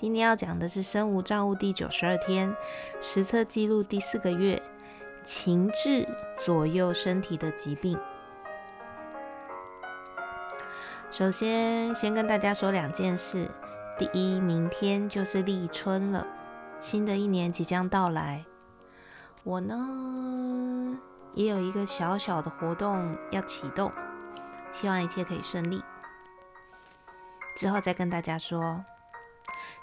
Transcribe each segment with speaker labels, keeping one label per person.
Speaker 1: 今天要讲的是生无障物第九十二天实测记录第四个月，情志左右身体的疾病。首先，先跟大家说两件事。第一，明天就是立春了，新的一年即将到来。我呢，也有一个小小的活动要启动，希望一切可以顺利。之后再跟大家说。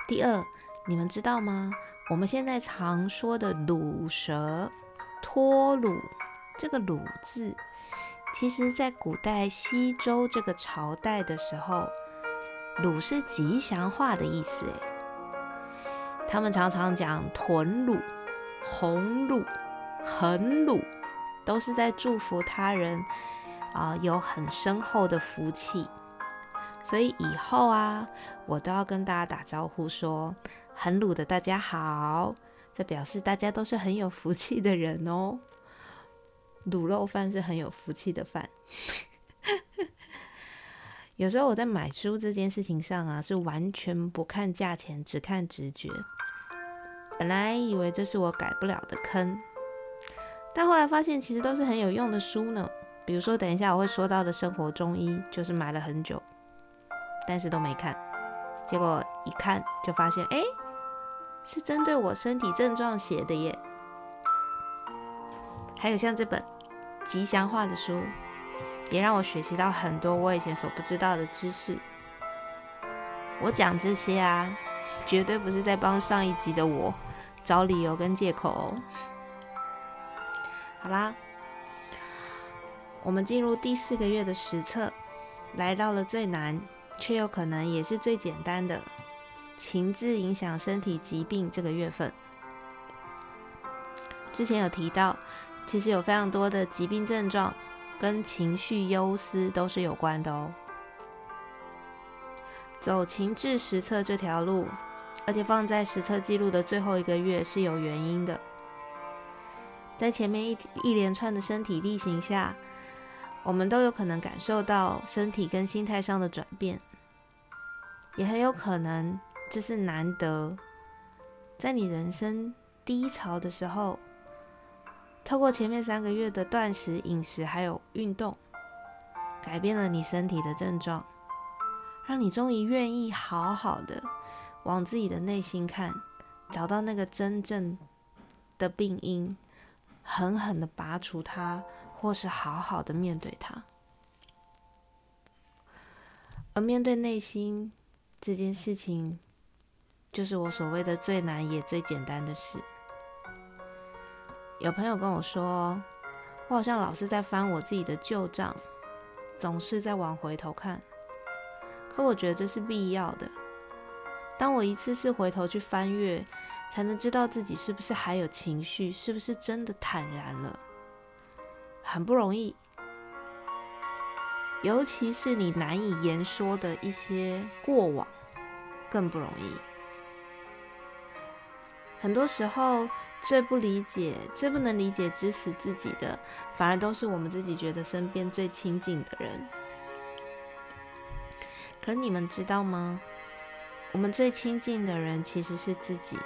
Speaker 1: 第二，你们知道吗？我们现在常说的乳蛇脱乳，这个“乳”字，其实在古代西周这个朝代的时候，乳是吉祥话的意思。诶，他们常常讲豚乳、红乳、横乳，都是在祝福他人啊，有很深厚的福气。所以以后啊，我都要跟大家打招呼，说很卤的大家好，这表示大家都是很有福气的人哦。卤肉饭是很有福气的饭。有时候我在买书这件事情上啊，是完全不看价钱，只看直觉。本来以为这是我改不了的坑，但后来发现其实都是很有用的书呢。比如说，等一下我会说到的生活中医，就是买了很久。但是都没看，结果一看就发现，哎，是针对我身体症状写的耶。还有像这本吉祥话的书，也让我学习到很多我以前所不知道的知识。我讲这些啊，绝对不是在帮上一集的我找理由跟借口哦。好啦，我们进入第四个月的实测，来到了最难。却有可能也是最简单的情志影响身体疾病这个月份。之前有提到，其实有非常多的疾病症状跟情绪忧思都是有关的哦。走情志实测这条路，而且放在实测记录的最后一个月是有原因的。在前面一一连串的身体力行下。我们都有可能感受到身体跟心态上的转变，也很有可能这是难得，在你人生低潮的时候，透过前面三个月的断食、饮食还有运动，改变了你身体的症状，让你终于愿意好好的往自己的内心看，找到那个真正的病因，狠狠的拔除它。或是好好的面对它，而面对内心这件事情，就是我所谓的最难也最简单的事。有朋友跟我说，我好像老是在翻我自己的旧账，总是在往回头看。可我觉得这是必要的。当我一次次回头去翻阅，才能知道自己是不是还有情绪，是不是真的坦然了。很不容易，尤其是你难以言说的一些过往，更不容易。很多时候，最不理解、最不能理解、支持自己的，反而都是我们自己觉得身边最亲近的人。可你们知道吗？我们最亲近的人其实是自己，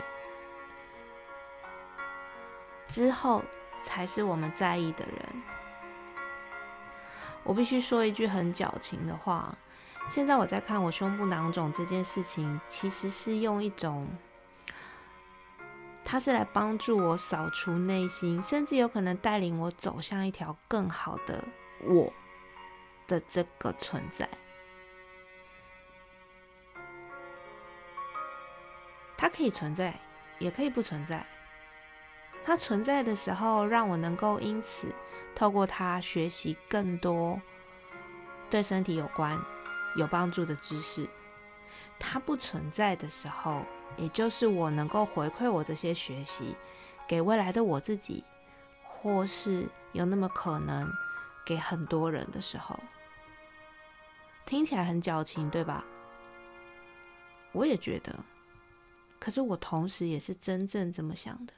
Speaker 1: 之后。才是我们在意的人。我必须说一句很矫情的话：现在我在看我胸部囊肿这件事情，其实是用一种，它是来帮助我扫除内心，甚至有可能带领我走向一条更好的我的这个存在。它可以存在，也可以不存在。它存在的时候，让我能够因此透过它学习更多对身体有关、有帮助的知识。它不存在的时候，也就是我能够回馈我这些学习给未来的我自己，或是有那么可能给很多人的时候，听起来很矫情，对吧？我也觉得，可是我同时也是真正这么想的。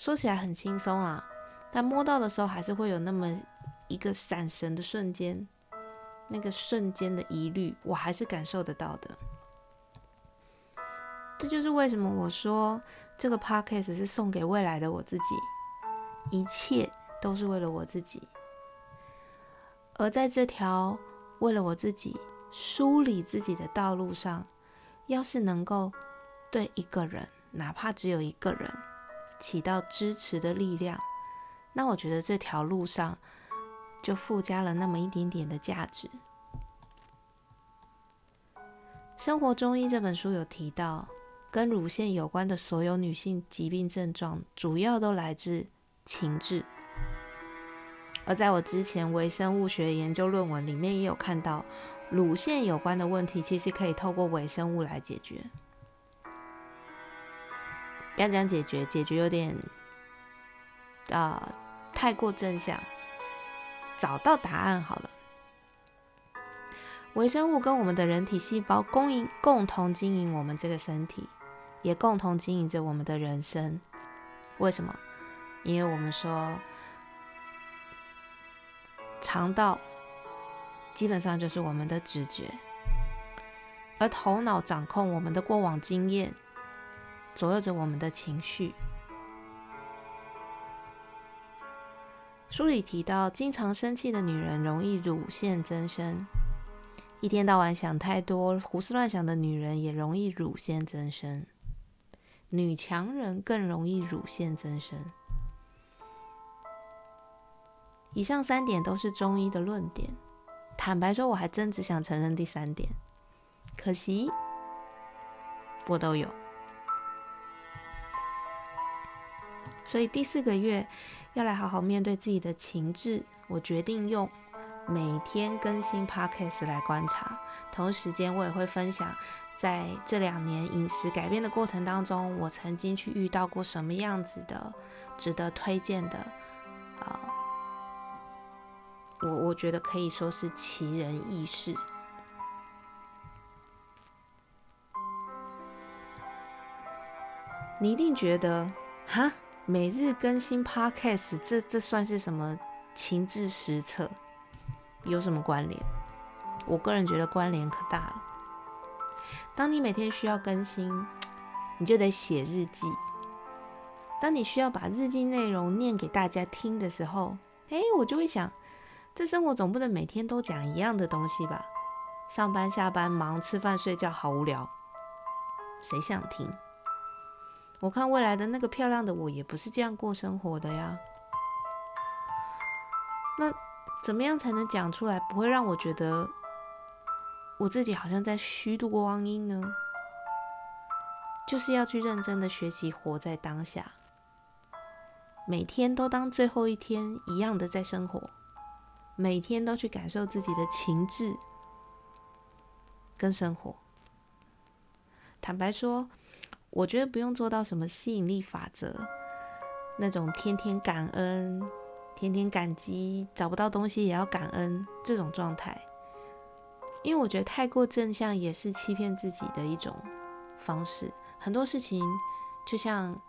Speaker 1: 说起来很轻松啊，但摸到的时候还是会有那么一个闪神的瞬间，那个瞬间的疑虑，我还是感受得到的。这就是为什么我说这个 podcast 是送给未来的我自己，一切都是为了我自己。而在这条为了我自己。梳理自己的道路上，要是能够对一个人，哪怕只有一个人，起到支持的力量，那我觉得这条路上就附加了那么一点点的价值。生活中医这本书有提到，跟乳腺有关的所有女性疾病症状，主要都来自情志。而在我之前微生物学研究论文里面也有看到。乳腺有关的问题，其实可以透过微生物来解决。不要讲解决，解决有点啊太过正向。找到答案好了。微生物跟我们的人体细胞共营，共同经营我们这个身体，也共同经营着我们的人生。为什么？因为我们说肠道。基本上就是我们的直觉，而头脑掌控我们的过往经验，左右着我们的情绪。书里提到，经常生气的女人容易乳腺增生；一天到晚想太多、胡思乱想的女人也容易乳腺增生；女强人更容易乳腺增生。以上三点都是中医的论点。坦白说，我还真只想承认第三点，可惜我都有。所以第四个月要来好好面对自己的情志，我决定用每天更新 podcast 来观察。同时间，我也会分享在这两年饮食改变的过程当中，我曾经去遇到过什么样子的值得推荐的啊。我我觉得可以说是奇人异事。你一定觉得，哈，每日更新 Podcast，这这算是什么情志实测？有什么关联？我个人觉得关联可大了。当你每天需要更新，你就得写日记。当你需要把日记内容念给大家听的时候，哎，我就会想。这生活总不能每天都讲一样的东西吧？上班、下班、忙、吃饭、睡觉，好无聊，谁想听？我看未来的那个漂亮的我，也不是这样过生活的呀。那怎么样才能讲出来，不会让我觉得我自己好像在虚度光阴呢？就是要去认真的学习，活在当下，每天都当最后一天一样的在生活。每天都去感受自己的情志跟生活。坦白说，我觉得不用做到什么吸引力法则那种天天感恩、天天感激，找不到东西也要感恩这种状态。因为我觉得太过正向也是欺骗自己的一种方式。很多事情就像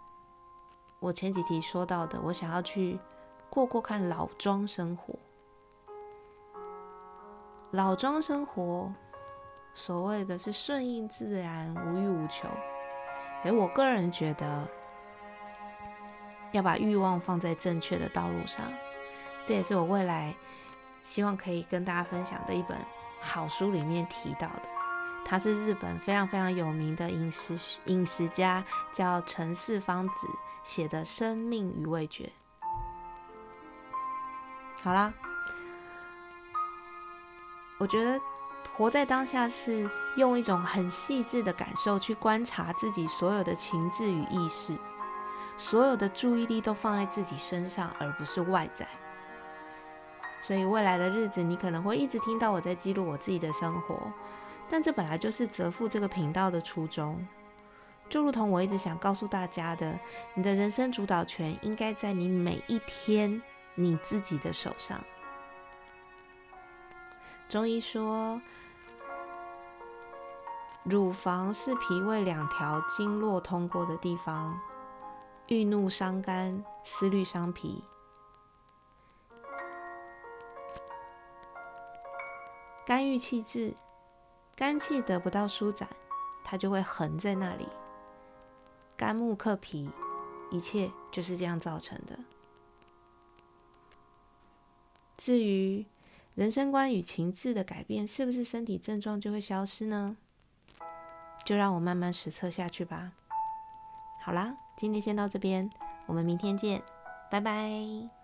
Speaker 1: 我前几题说到的，我想要去过过看老庄生活。老庄生活，所谓的是顺应自然，无欲无求。而我个人觉得，要把欲望放在正确的道路上，这也是我未来希望可以跟大家分享的一本好书里面提到的。他是日本非常非常有名的饮食饮食家，叫陈四方子写的《生命与味觉》。好啦。我觉得活在当下是用一种很细致的感受去观察自己所有的情志与意识，所有的注意力都放在自己身上，而不是外在。所以未来的日子，你可能会一直听到我在记录我自己的生活，但这本来就是泽富这个频道的初衷。就如同我一直想告诉大家的，你的人生主导权应该在你每一天你自己的手上。中医说，乳房是脾胃两条经络通过的地方，郁怒伤肝，思虑伤脾。肝郁气滞，肝气得不到舒展，它就会横在那里。肝木克脾，一切就是这样造成的。至于人生观与情志的改变，是不是身体症状就会消失呢？就让我慢慢实测下去吧。好啦，今天先到这边，我们明天见，拜拜。